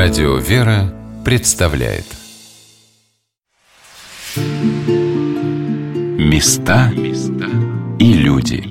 Радио «Вера» представляет. Места и люди.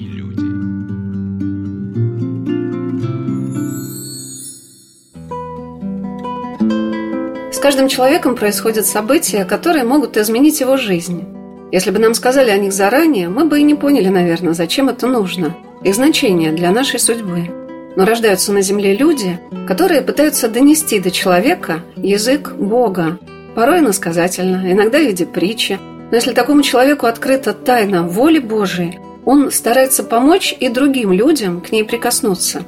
С каждым человеком происходят события, которые могут изменить его жизнь. Если бы нам сказали о них заранее, мы бы и не поняли, наверное, зачем это нужно, их значение для нашей судьбы – но рождаются на земле люди, которые пытаются донести до человека язык Бога, порой иносказательно, иногда в виде притчи. Но если такому человеку открыта тайна воли Божией, он старается помочь и другим людям к ней прикоснуться.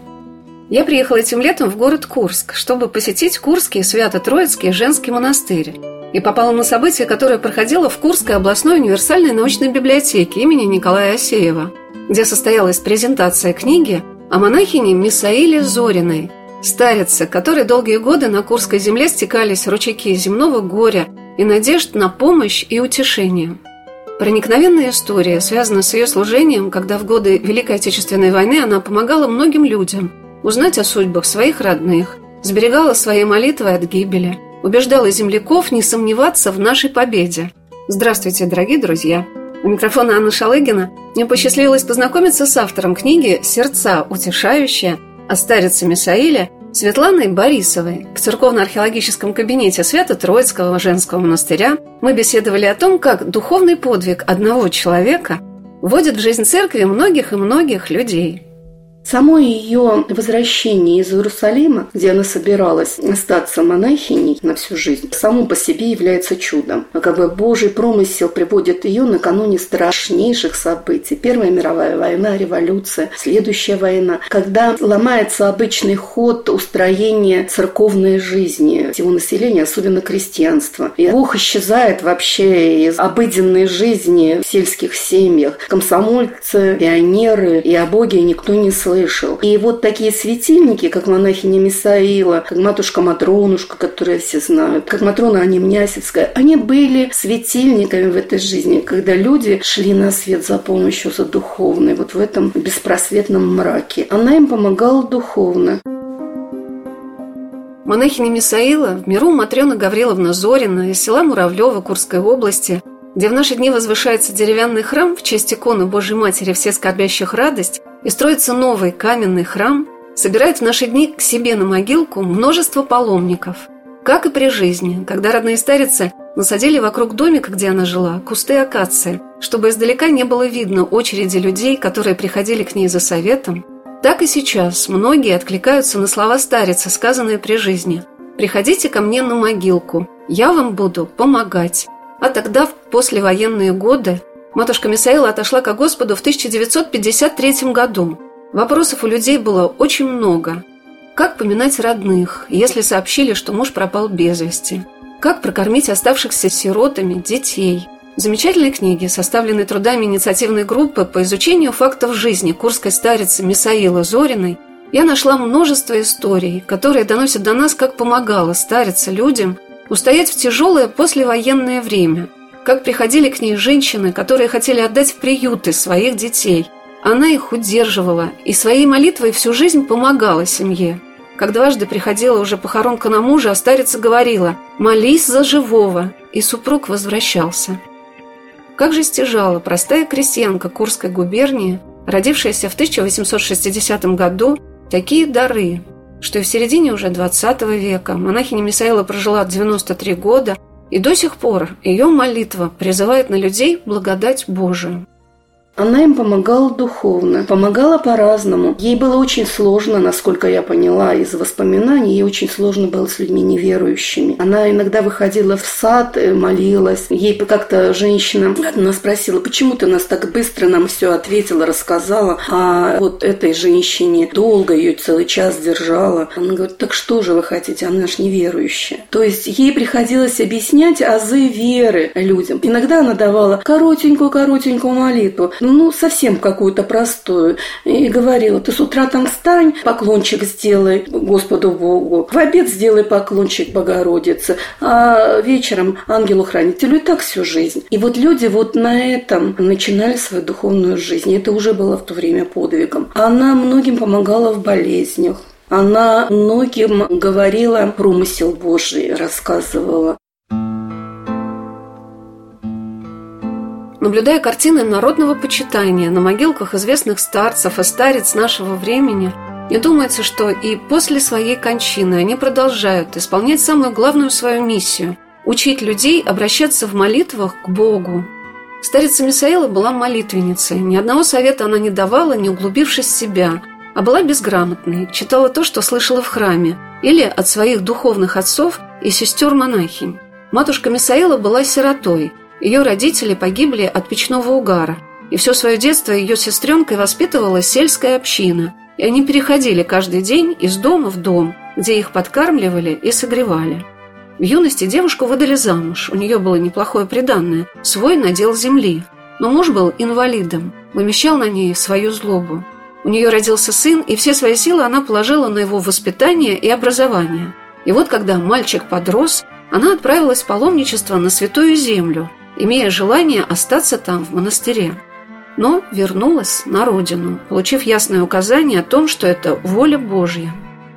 Я приехала этим летом в город Курск, чтобы посетить Курский Свято-Троицкий женский монастырь и попала на событие, которое проходило в Курской областной универсальной научной библиотеке имени Николая Асеева, где состоялась презентация книги о монахине Мисаиле Зориной, старице, которой долгие годы на Курской земле стекались ручейки земного горя и надежд на помощь и утешение. Проникновенная история связана с ее служением, когда в годы Великой Отечественной войны она помогала многим людям узнать о судьбах своих родных, сберегала свои молитвы от гибели, убеждала земляков не сомневаться в нашей победе. Здравствуйте, дорогие друзья! У микрофона Анна Шалыгина мне посчастливилось познакомиться с автором книги «Сердца утешающие» о старице Мисаиле Светланой Борисовой. В церковно-археологическом кабинете Свято-Троицкого женского монастыря мы беседовали о том, как духовный подвиг одного человека вводит в жизнь церкви многих и многих людей – Само ее возвращение из Иерусалима, где она собиралась остаться монахиней на всю жизнь, само по себе является чудом. А как бы Божий промысел приводит ее накануне страшнейших событий. Первая мировая война, революция, следующая война, когда ломается обычный ход устроения церковной жизни всего населения, особенно крестьянства. И Бог исчезает вообще из обыденной жизни в сельских семьях. Комсомольцы, пионеры, и о Боге никто не слышит слышал. И вот такие светильники, как монахиня Мисаила, как матушка Матронушка, которую все знают, как Матрона Анимнясевская, они были светильниками в этой жизни, когда люди шли на свет за помощью, за духовной, вот в этом беспросветном мраке. Она им помогала духовно. Монахиня Мисаила в миру Матрена Гавриловна Зорина из села Муравлева Курской области, где в наши дни возвышается деревянный храм в честь иконы Божьей Матери все скорбящих радость, и строится новый каменный храм, собирает в наши дни к себе на могилку множество паломников. Как и при жизни, когда родные старицы насадили вокруг домика, где она жила, кусты акации, чтобы издалека не было видно очереди людей, которые приходили к ней за советом, так и сейчас многие откликаются на слова старицы, сказанные при жизни. «Приходите ко мне на могилку, я вам буду помогать». А тогда, в послевоенные годы, Матушка Мисаила отошла к Господу в 1953 году. Вопросов у людей было очень много. Как поминать родных, если сообщили, что муж пропал без вести? Как прокормить оставшихся сиротами детей? Замечательные книги, составленные трудами инициативной группы по изучению фактов жизни курской старицы Мисаила Зориной, я нашла множество историй, которые доносят до нас, как помогала старица людям устоять в тяжелое послевоенное время – как приходили к ней женщины, которые хотели отдать в приюты своих детей. Она их удерживала и своей молитвой всю жизнь помогала семье. Как дважды приходила уже похоронка на мужа, а старица говорила «молись за живого», и супруг возвращался. Как же стяжала простая крестьянка Курской губернии, родившаяся в 1860 году, такие дары, что и в середине уже 20 века монахиня Мисаила прожила 93 года – и до сих пор ее молитва призывает на людей благодать Божию. Она им помогала духовно, помогала по-разному. Ей было очень сложно, насколько я поняла из воспоминаний, ей очень сложно было с людьми неверующими. Она иногда выходила в сад, молилась. Ей как-то женщина одна спросила, почему ты нас так быстро нам все ответила, рассказала, а вот этой женщине долго ее целый час держала. Она говорит, так что же вы хотите, она же неверующая. То есть ей приходилось объяснять азы веры людям. Иногда она давала коротенькую-коротенькую молитву совсем какую-то простую. И говорила, ты с утра там встань, поклончик сделай Господу Богу, в обед сделай поклончик Богородице, а вечером ангелу-хранителю и так всю жизнь. И вот люди вот на этом начинали свою духовную жизнь. Это уже было в то время подвигом. Она многим помогала в болезнях Она многим говорила промысел Божий, рассказывала. Наблюдая картины народного почитания на могилках известных старцев и старец нашего времени, мне думается, что и после своей кончины они продолжают исполнять самую главную свою миссию – учить людей обращаться в молитвах к Богу. Старица Мисаила была молитвенницей, ни одного совета она не давала, не углубившись в себя, а была безграмотной, читала то, что слышала в храме, или от своих духовных отцов и сестер-монахинь. Матушка Мисаила была сиротой – ее родители погибли от печного угара, и все свое детство ее сестренкой воспитывала сельская община, и они переходили каждый день из дома в дом, где их подкармливали и согревали. В юности девушку выдали замуж, у нее было неплохое приданное, свой надел земли, но муж был инвалидом, вымещал на ней свою злобу. У нее родился сын, и все свои силы она положила на его воспитание и образование. И вот когда мальчик подрос, она отправилась в паломничество на Святую Землю, имея желание остаться там, в монастыре. Но вернулась на родину, получив ясное указание о том, что это воля Божья.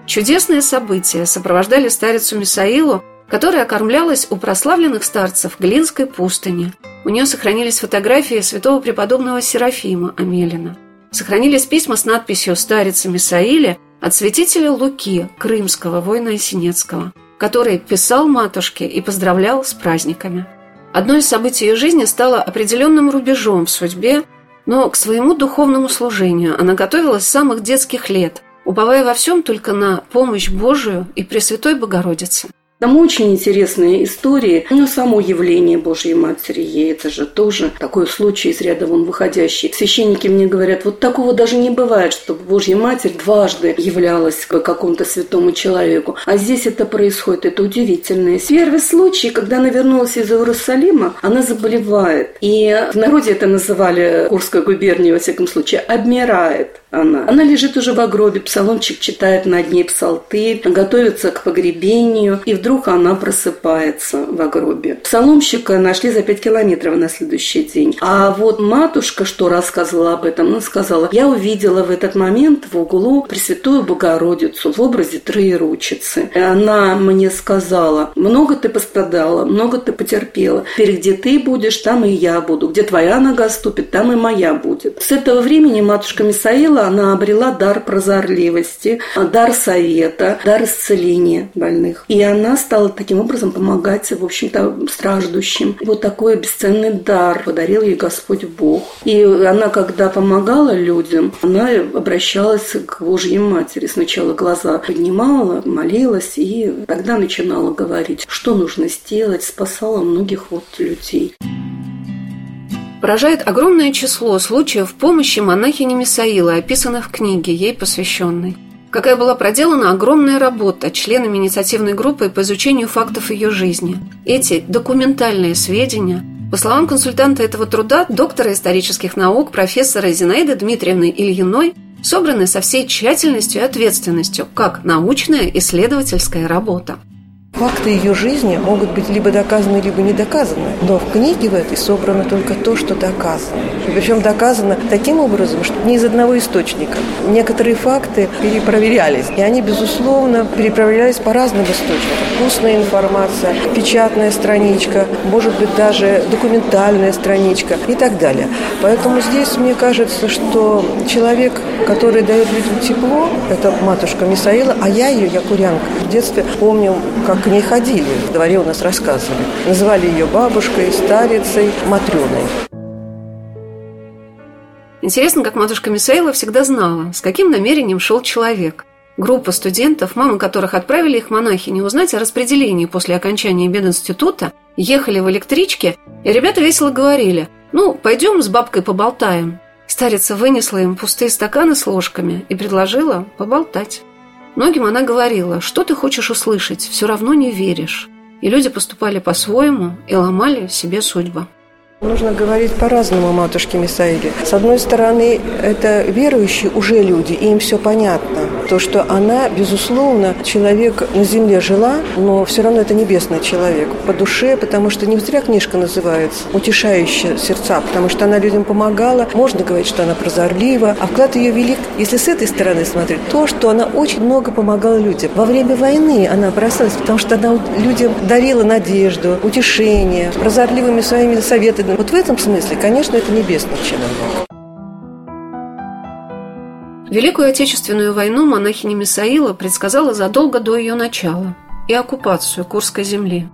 Чудесные события сопровождали старицу Мисаилу, которая окормлялась у прославленных старцев Глинской пустыни. У нее сохранились фотографии святого преподобного Серафима Амелина. Сохранились письма с надписью «Старица Мисаиле» от святителя Луки, крымского воина Синецкого, который писал матушке и поздравлял с праздниками. Одно из событий ее жизни стало определенным рубежом в судьбе, но к своему духовному служению она готовилась с самых детских лет, уповая во всем только на помощь Божию и Пресвятой Богородицы – там очень интересные истории. Ну, само явление Божьей Матери ей, это же тоже такой случай из ряда вон выходящий. Священники мне говорят, вот такого даже не бывает, чтобы Божья Матерь дважды являлась к какому-то святому человеку. А здесь это происходит, это удивительно. Первый случай, когда она вернулась из Иерусалима, она заболевает. И в народе это называли Курская губерния, во всяком случае, обмирает она. Она лежит уже в гробе, псаломчик читает над ней псалтырь, готовится к погребению, и вдруг она просыпается в гробе. Псаломщика нашли за пять километров на следующий день. А вот матушка, что рассказывала об этом, она сказала, я увидела в этот момент в углу Пресвятую Богородицу в образе Троеручицы. Она мне сказала, много ты пострадала, много ты потерпела. Теперь где ты будешь, там и я буду. Где твоя нога ступит, там и моя будет. С этого времени матушка Мисаила она обрела дар прозорливости, дар совета, дар исцеления больных. И она стала таким образом помогать, в общем-то, страждущим. Вот такой бесценный дар подарил ей Господь Бог. И она, когда помогала людям, она обращалась к Божьей Матери. Сначала глаза поднимала, молилась, и тогда начинала говорить, что нужно сделать, спасала многих вот людей поражает огромное число случаев помощи монахини Мисаила, описанных в книге, ей посвященной. Какая была проделана огромная работа членами инициативной группы по изучению фактов ее жизни. Эти документальные сведения, по словам консультанта этого труда, доктора исторических наук, профессора Зинаиды Дмитриевны Ильиной, собраны со всей тщательностью и ответственностью, как научная исследовательская работа. Факты ее жизни могут быть либо доказаны, либо не доказаны. Но в книге в этой собрано только то, что доказано. Причем доказано таким образом, что не из одного источника. Некоторые факты перепроверялись. И они, безусловно, перепроверялись по разным источникам. Устная информация, печатная страничка, может быть, даже документальная страничка и так далее. Поэтому здесь мне кажется, что человек, который дает людям тепло, это матушка Мисаила, а я ее, я курянка. В детстве помню, как ней ходили, в дворе у нас рассказывали. Называли ее бабушкой, старицей, Матрёной. Интересно, как матушка Мисаила всегда знала, с каким намерением шел человек. Группа студентов, мамы которых отправили их монахини узнать о распределении после окончания бединститута, ехали в электричке, и ребята весело говорили «Ну, пойдем с бабкой поболтаем». Старица вынесла им пустые стаканы с ложками и предложила поболтать. Многим она говорила, что ты хочешь услышать, все равно не веришь. И люди поступали по-своему и ломали себе судьбу. Нужно говорить по-разному матушке Мисаиле. С одной стороны, это верующие уже люди, и им все понятно. То, что она, безусловно, человек на земле жила, но все равно это небесный человек по душе, потому что не зря книжка называется «Утешающая сердца», потому что она людям помогала. Можно говорить, что она прозорлива, а вклад ее велик, если с этой стороны смотреть, то, что она очень много помогала людям. Во время войны она бросалась, потому что она людям дарила надежду, утешение, прозорливыми своими советами. Вот в этом смысле, конечно, это небесный человек. Великую Отечественную войну монахиня Мисаила предсказала задолго до ее начала и оккупацию Курской земли.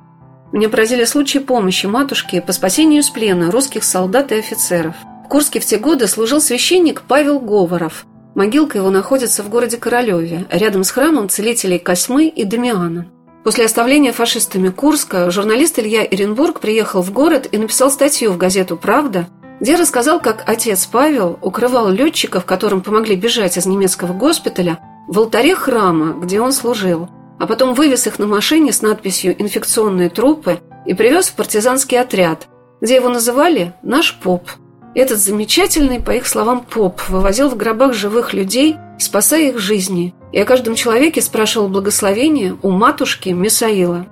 Мне поразили случаи помощи матушке по спасению из плена русских солдат и офицеров. В Курске в те годы служил священник Павел Говоров. Могилка его находится в городе Королеве, рядом с храмом целителей Косьмы и Дамиана. После оставления фашистами Курска журналист Илья Иренбург приехал в город и написал статью в газету «Правда», где рассказал, как отец Павел укрывал летчиков, которым помогли бежать из немецкого госпиталя, в алтаре храма, где он служил, а потом вывез их на машине с надписью «Инфекционные трупы» и привез в партизанский отряд, где его называли «наш поп». Этот замечательный, по их словам, поп вывозил в гробах живых людей, спасая их жизни, и о каждом человеке спрашивал благословение у матушки Мисаила.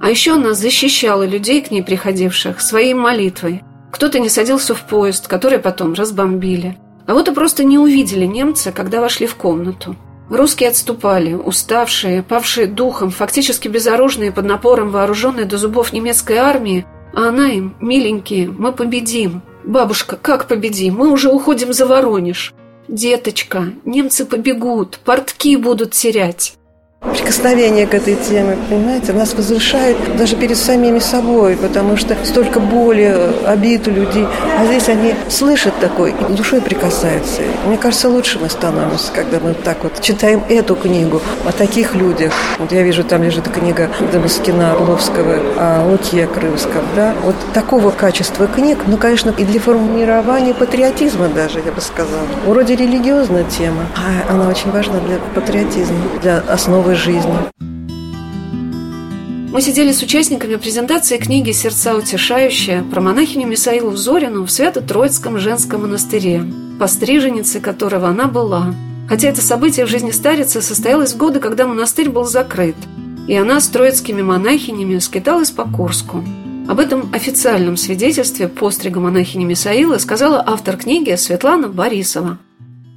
А еще она защищала людей, к ней приходивших, своей молитвой – кто-то не садился в поезд, который потом разбомбили. А вот и просто не увидели немца, когда вошли в комнату. Русские отступали, уставшие, павшие духом, фактически безоружные под напором вооруженной до зубов немецкой армии, а она им, миленькие, мы победим. Бабушка, как победим? Мы уже уходим за Воронеж. Деточка, немцы побегут, портки будут терять прикосновение к этой теме, понимаете, нас возвышает даже перед самими собой, потому что столько боли, обид у людей, а здесь они слышат такой и душой прикасаются. Мне кажется, лучше мы становимся, когда мы так вот читаем эту книгу о таких людях. Вот я вижу, там лежит книга Дамаскина Орловского о Луке Крымском, да, вот такого качества книг, ну, конечно, и для формирования патриотизма даже, я бы сказала. Вроде религиозная тема, а она очень важна для патриотизма, для основы новой жизни. Мы сидели с участниками презентации книги «Сердца утешающие» про монахиню Мисаилу Зорину в Свято-Троицком женском монастыре, постриженницей которого она была. Хотя это событие в жизни старицы состоялось в годы, когда монастырь был закрыт, и она с троицкими монахинями скиталась по Курску. Об этом официальном свидетельстве пострига монахини Мисаила сказала автор книги Светлана Борисова.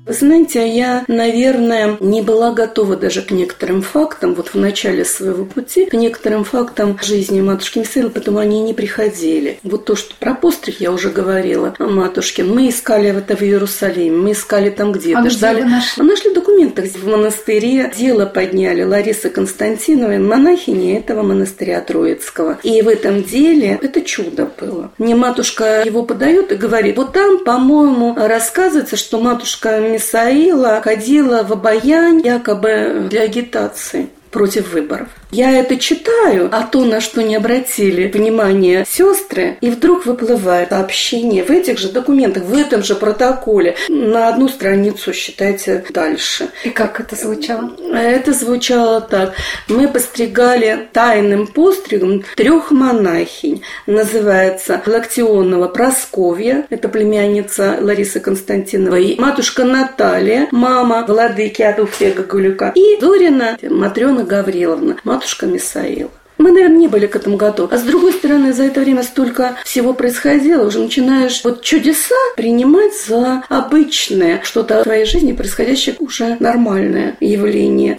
Знаете, я, наверное, не была готова даже к некоторым фактам, вот в начале своего пути, к некоторым фактам жизни матушки Мисаилы, потому они не приходили. Вот то, что про постриг я уже говорила, матушке, мы искали это в Иерусалиме, мы искали там где-то, а ждали. Где нашли? нашли документы в монастыре, дело подняли Лариса Константиновой, монахини этого монастыря Троицкого. И в этом деле это чудо было. Мне матушка его подает и говорит, вот там, по-моему, рассказывается, что матушка Мисаила ходила в обаянь якобы для агитации против выборов. Я это читаю, а то, на что не обратили внимание сестры, и вдруг выплывает сообщение в этих же документах, в этом же протоколе, на одну страницу, считайте, дальше. И как это звучало? Это звучало так. Мы постригали тайным постригом трех монахинь. Называется Лактионова Просковья, это племянница Ларисы Константиновой, матушка Наталья, мама владыки Адуфия Гагулюка, и Зорина Матрена Гавриловна, матушка матушка Мисаила. Мы, наверное, не были к этому готовы. А с другой стороны, за это время столько всего происходило, уже начинаешь вот чудеса принимать за обычное, что-то в твоей жизни происходящее уже нормальное явление.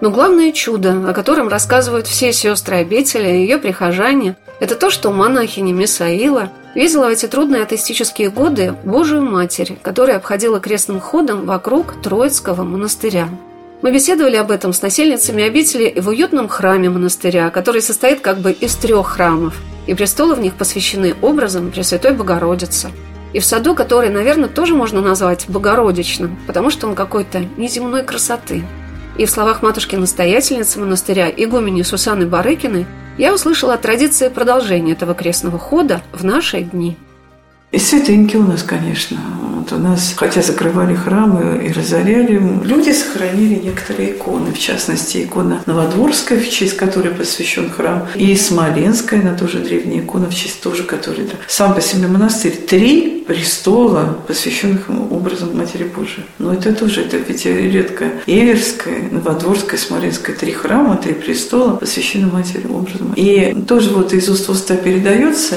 Но главное чудо, о котором рассказывают все сестры обители и ее прихожане, это то, что монахиня Мисаила видела в эти трудные атеистические годы Божию Матерь, которая обходила крестным ходом вокруг Троицкого монастыря. Мы беседовали об этом с насельницами обители в уютном храме монастыря, который состоит как бы из трех храмов, и престолы в них посвящены образам Пресвятой Богородицы. И в саду, который, наверное, тоже можно назвать богородичным, потому что он какой-то неземной красоты. И в словах матушки-настоятельницы монастыря игумени Сусаны Барыкиной я услышала о традиции продолжения этого крестного хода в наши дни. И святыньки у нас, конечно. Вот у нас, хотя закрывали храмы и разоряли, люди сохранили некоторые иконы. В частности, икона Новодворская, в честь которой посвящен храм, и Смоленская, она тоже древняя икона, в честь тоже которой. Сам по себе монастырь. Три престола, посвященных образом Матери Божией. Но это тоже, это ведь редко. Иверская, Новодворская, Смоленская, три храма, три престола, посвящены Матери образом. И тоже вот из уст уста передается,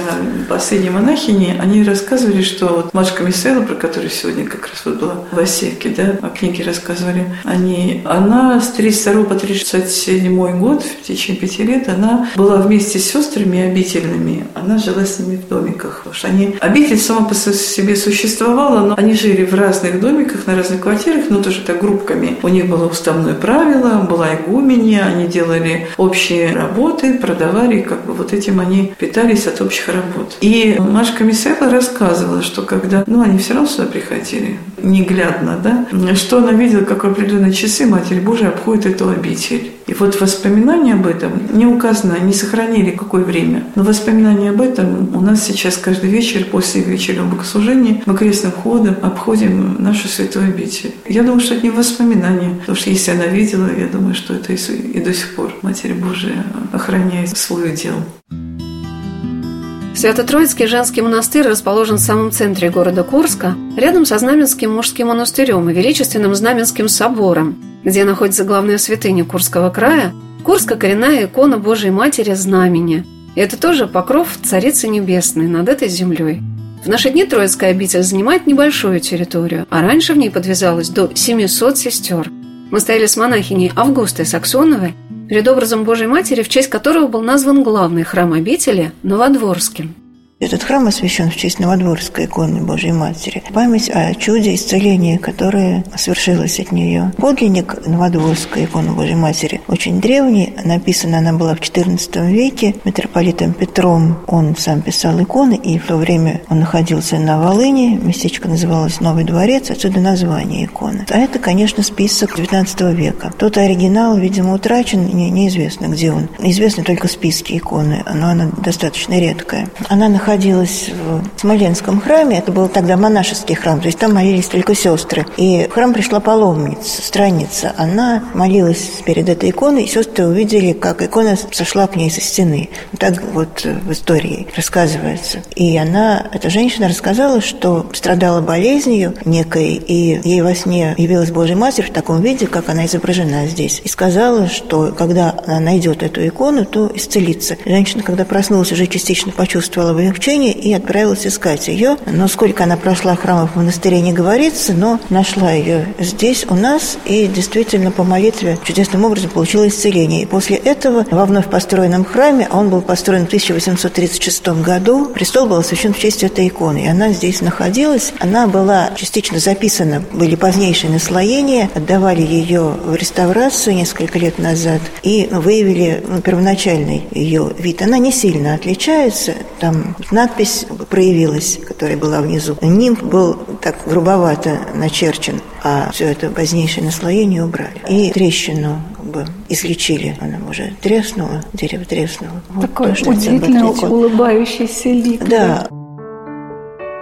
последние монахини, они рассказывали, что вот Машка Мисела, про которую сегодня как раз вот была в Осеке, да, о книге рассказывали, они, она с 32 по 37 год, в течение пяти лет, она была вместе с сестрами обительными, она жила с ними в домиках. Потому что они, обитель сама по себе существовала, но они жили в разных домиках, на разных квартирах, но тоже так группками. У них было уставное правило, была игуменья, они делали общие работы, продавали, как бы вот этим они питались от общих работ. И Машка Мисела рассказывала, что когда, ну, они все равно сюда приходили, неглядно, да, что она видела, как в определенные часы Матерь Божия обходит эту обитель. И вот воспоминания об этом не указано, не сохранили какое время. Но воспоминания об этом у нас сейчас каждый вечер после вечернего богослужения мы крестным ходом обходим нашу святую обитель. Я думаю, что это не воспоминания, потому что если она видела, я думаю, что это и до сих пор Матерь Божия охраняет свой удел. Свято-Троицкий женский монастырь расположен в самом центре города Курска, рядом со Знаменским мужским монастырем и величественным Знаменским собором, где находится главная святыня Курского края, Курска коренная икона Божией Матери Знамени. И это тоже покров Царицы Небесной над этой землей. В наши дни Троицкая обитель занимает небольшую территорию, а раньше в ней подвязалось до 700 сестер. Мы стояли с монахиней Августой Саксоновой перед образом Божьей Матери, в честь которого был назван главный храм обители Новодворским. Этот храм освящен в честь Новодворской иконы Божьей Матери. Память о чуде исцеления, которое свершилось от нее. Подлинник Новодворской иконы Божьей Матери очень древний. Написана она была в XIV веке митрополитом Петром. Он сам писал иконы, и в то время он находился на Волыне. Местечко называлось Новый дворец, отсюда название иконы. А это, конечно, список XIX века. Тот оригинал, видимо, утрачен, не, неизвестно, где он. Известны только списки иконы, но она достаточно редкая. Она находилась находилась в Смоленском храме. Это был тогда монашеский храм, то есть там молились только сестры. И в храм пришла паломница, странница. Она молилась перед этой иконой, и сестры увидели, как икона сошла к ней со стены. Так вот в истории рассказывается. И она, эта женщина рассказала, что страдала болезнью некой, и ей во сне явилась Божья Матерь в таком виде, как она изображена здесь. И сказала, что когда она найдет эту икону, то исцелится. Женщина, когда проснулась, уже частично почувствовала облегчение и отправилась искать ее. Но сколько она прошла храмов в монастыре не говорится, но нашла ее здесь у нас и действительно по молитве чудесным образом получила исцеление. И после этого во вновь построенном храме, он был построен в 1836 году, престол был освящен в честь этой иконы. И она здесь находилась. Она была частично записана, были позднейшие наслоения, отдавали ее в реставрацию несколько лет назад и выявили ну, первоначальный ее вид. Она не сильно отличается, там надпись проявилась, которая была внизу. Нимб был так грубовато начерчен, а все это позднейшее наслоение убрали. И трещину как бы излечили. Она уже треснула, дерево треснуло. Вот удивительный улыбающийся лик. Да.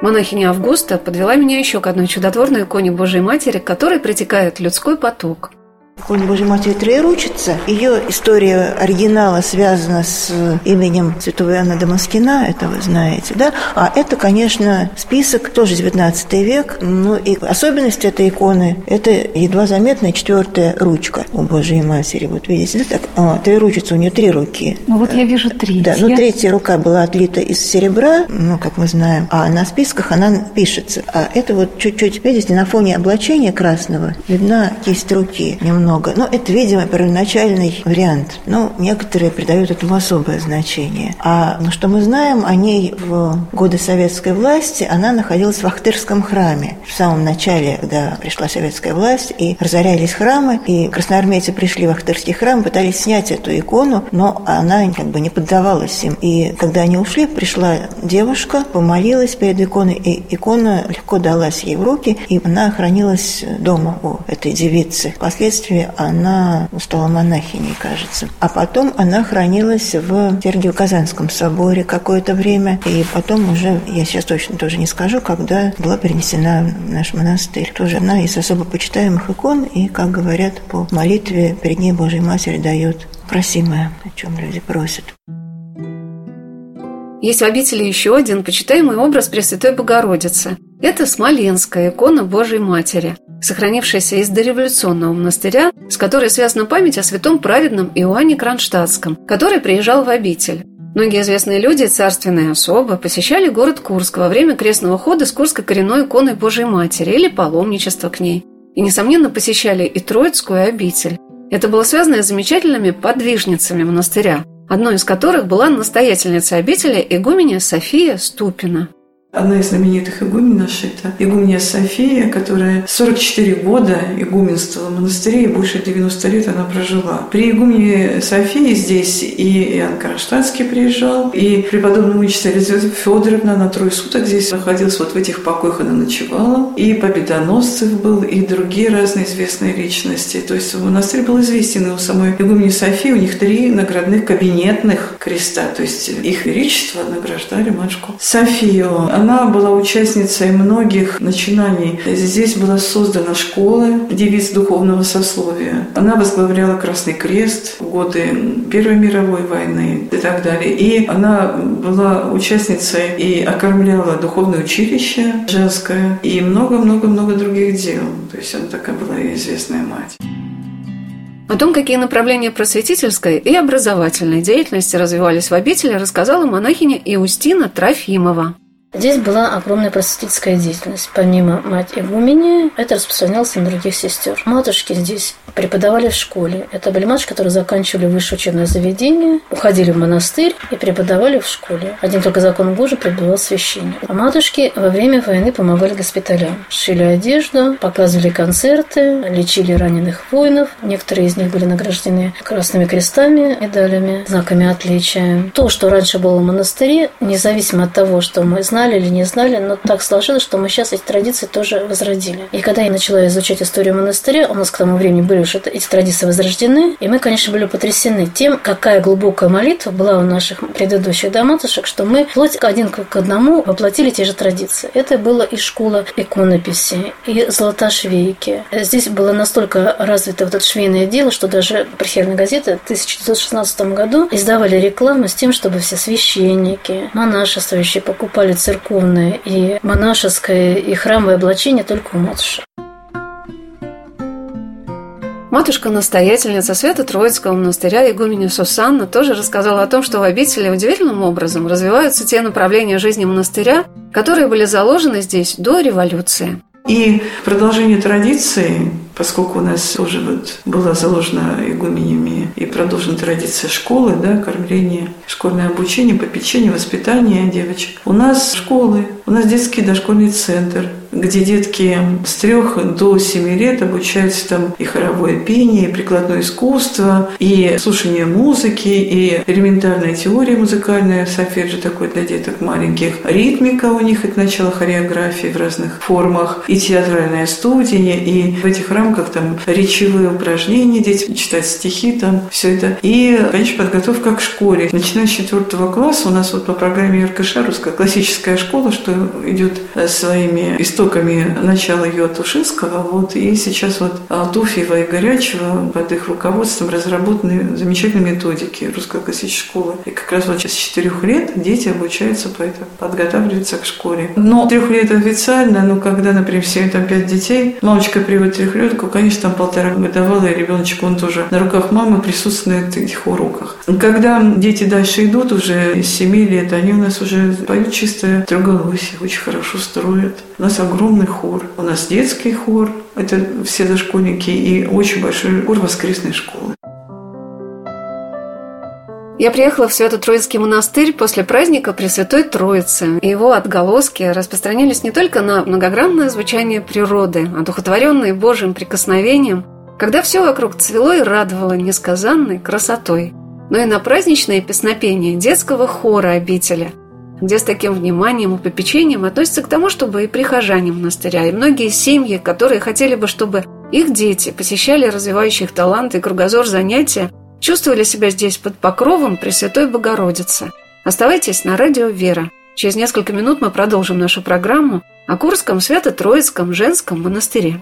Монахиня Августа подвела меня еще к одной чудотворной иконе Божьей Матери, к которой притекает людской поток – Иконе Божьей Матери Троеручица. Ее история оригинала связана с именем святого Иоанна Дамаскина, это вы знаете, да? А это, конечно, список, тоже 19 век. Ну и особенность этой иконы – это едва заметная четвертая ручка у Божьей Матери. Вот видите, да? Так, а, Троеручица, у нее три руки. Ну вот я вижу третью. Да, ну третья рука была отлита из серебра, ну, как мы знаем, а на списках она пишется. А это вот чуть-чуть, видите, на фоне облачения красного видна кисть руки немного много. Но это, видимо, первоначальный вариант. Но некоторые придают этому особое значение. А ну, что мы знаем о ней в годы советской власти, она находилась в Ахтырском храме. В самом начале, когда пришла советская власть, и разорялись храмы, и красноармейцы пришли в Ахтырский храм, пытались снять эту икону, но она как бы не поддавалась им. И когда они ушли, пришла девушка, помолилась перед иконой, и икона легко далась ей в руки, и она хранилась дома у этой девицы. Впоследствии она стала монахиней, кажется. А потом она хранилась в Сергиево-Казанском соборе какое-то время. И потом уже, я сейчас точно тоже не скажу, когда была перенесена в наш монастырь. Тоже одна из особо почитаемых икон. И, как говорят, по молитве перед ней Божьей Матери дает просимое, о чем люди просят. Есть в обители еще один почитаемый образ Пресвятой Богородицы. Это Смоленская икона Божьей Матери, сохранившаяся из дореволюционного монастыря, с которой связана память о святом праведном Иоанне Кронштадтском, который приезжал в обитель. Многие известные люди, царственные особы, посещали город Курск во время крестного хода с Курской коренной иконой Божьей Матери или паломничества к ней. И, несомненно, посещали и Троицкую обитель. Это было связано с замечательными подвижницами монастыря, одной из которых была настоятельница обители игуменя София Ступина. Одна из знаменитых игумен наша – это игуменья София, которая 44 года игуменствовала в монастыре, и больше 90 лет она прожила. При игумене Софии здесь и Иоанн Кронштадтский приезжал, и преподобная мученица Елизавета Федоровна на трое суток здесь находилась, вот в этих покоях она ночевала. И Победоносцев был, и другие разные известные личности. То есть монастырь был известен, и у самой игумени Софии у них три наградных кабинетных креста, то есть их величество награждали матушку Софию. Она была участницей многих начинаний. Здесь была создана школа девиц духовного сословия. Она возглавляла Красный Крест в годы Первой мировой войны и так далее. И она была участницей и окормляла духовное училище женское и много-много-много других дел. То есть она такая была известная мать. О том, какие направления просветительской и образовательной деятельности развивались в обители, рассказала монахиня Иустина Трофимова. Здесь была огромная просветительская деятельность. Помимо мать игумени, это распространялось на других сестер. Матушки здесь преподавали в школе. Это были матушки, которые заканчивали высшее учебное заведение, уходили в монастырь и преподавали в школе. Один только закон Божий преподавал священник. А матушки во время войны помогали госпиталям. Шили одежду, показывали концерты, лечили раненых воинов. Некоторые из них были награждены красными крестами, медалями, знаками отличия. То, что раньше было в монастыре, независимо от того, что мы знаем, знали или не знали, но так сложилось, что мы сейчас эти традиции тоже возродили. И когда я начала изучать историю монастыря, у нас к тому времени были уже эти традиции возрождены, и мы, конечно, были потрясены тем, какая глубокая молитва была у наших предыдущих доматушек, что мы вплоть один к одному воплотили те же традиции. Это было и школа иконописи, и золотошвейки. Здесь было настолько развито вот это швейное дело, что даже прихерная газета в 1916 году издавали рекламу с тем, чтобы все священники, монашествующие покупали церковь церковное и монашеское и храмовое облачение только у матушек. Матушка-настоятельница Свято-Троицкого монастыря игуменя Сусанна тоже рассказала о том, что в обители удивительным образом развиваются те направления жизни монастыря, которые были заложены здесь до революции. И продолжение традиции, поскольку у нас тоже вот была заложена игуменями и продолжена традиция школы, да, кормление, школьное обучение, попечение, воспитание девочек. У нас школы, у нас детский дошкольный центр – где детки с трех до семи лет обучаются там и хоровое пение, и прикладное искусство, и слушание музыки, и элементарная теория музыкальная, сольфеджио такой для деток маленьких, ритмика у них, это начало хореографии в разных формах, и театральная студия, и в этих рамках там речевые упражнения, дети читать стихи, там все это. И, конечно, подготовка к школе. Начиная с четвертого класса у нас вот по программе РКШ русская классическая школа, что идет своими историями истоками начала ее Тушинского, вот, и сейчас вот Алтуфьева и Горячего под их руководством разработаны замечательные методики русской классической школы. И как раз вот с четырех лет дети обучаются поэтому, подготавливаются к школе. Но трех лет официально, ну, когда, например, все там пять детей, мамочка приводит трехлетку, конечно, там полтора годовалый ребеночек, он тоже на руках мамы присутствует на этих уроках. Когда дети дальше идут уже из семи лет, они у нас уже поют чисто трехголосие, очень хорошо строят. У нас огромный хор. У нас детский хор, это все дошкольники, и очень большой хор воскресной школы. Я приехала в Свято-Троицкий монастырь после праздника Пресвятой Троицы. И его отголоски распространились не только на многогранное звучание природы, одухотворенное Божьим прикосновением, когда все вокруг цвело и радовало несказанной красотой, но и на праздничное песнопение детского хора обители – где с таким вниманием и попечением относятся к тому, чтобы и прихожане монастыря, и многие семьи, которые хотели бы, чтобы их дети посещали развивающие их таланты и кругозор занятия, чувствовали себя здесь под покровом Пресвятой Богородицы. Оставайтесь на радио «Вера». Через несколько минут мы продолжим нашу программу о Курском Свято-Троицком женском монастыре.